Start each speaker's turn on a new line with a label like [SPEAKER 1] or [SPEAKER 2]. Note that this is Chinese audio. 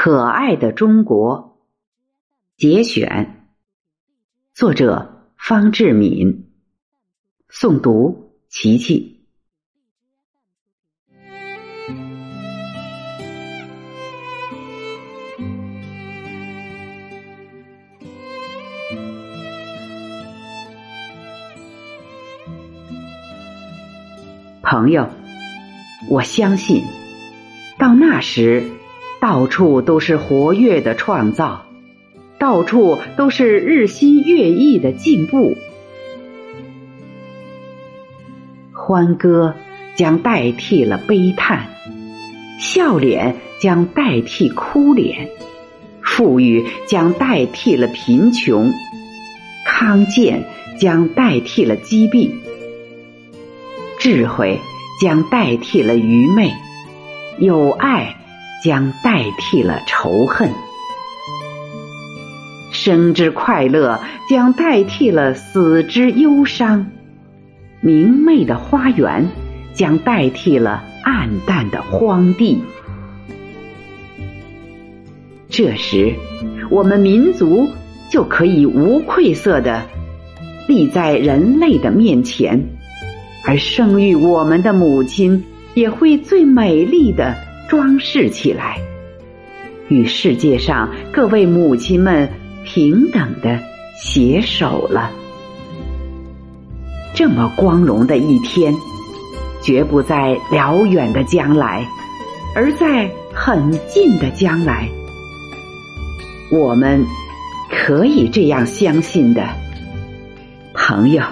[SPEAKER 1] 可爱的中国节选，作者方志敏，诵读琪琪。朋友，我相信，到那时。到处都是活跃的创造，到处都是日新月异的进步。欢歌将代替了悲叹，笑脸将代替哭脸，富裕将代替了贫穷，康健将代替了疾病，智慧将代替了愚昧，有爱。将代替了仇恨，生之快乐将代替了死之忧伤，明媚的花园将代替了暗淡的荒地。这时，我们民族就可以无愧色的立在人类的面前，而生育我们的母亲也会最美丽的。装饰起来，与世界上各位母亲们平等的携手了。这么光荣的一天，绝不在遥远的将来，而在很近的将来。我们可以这样相信的，朋友。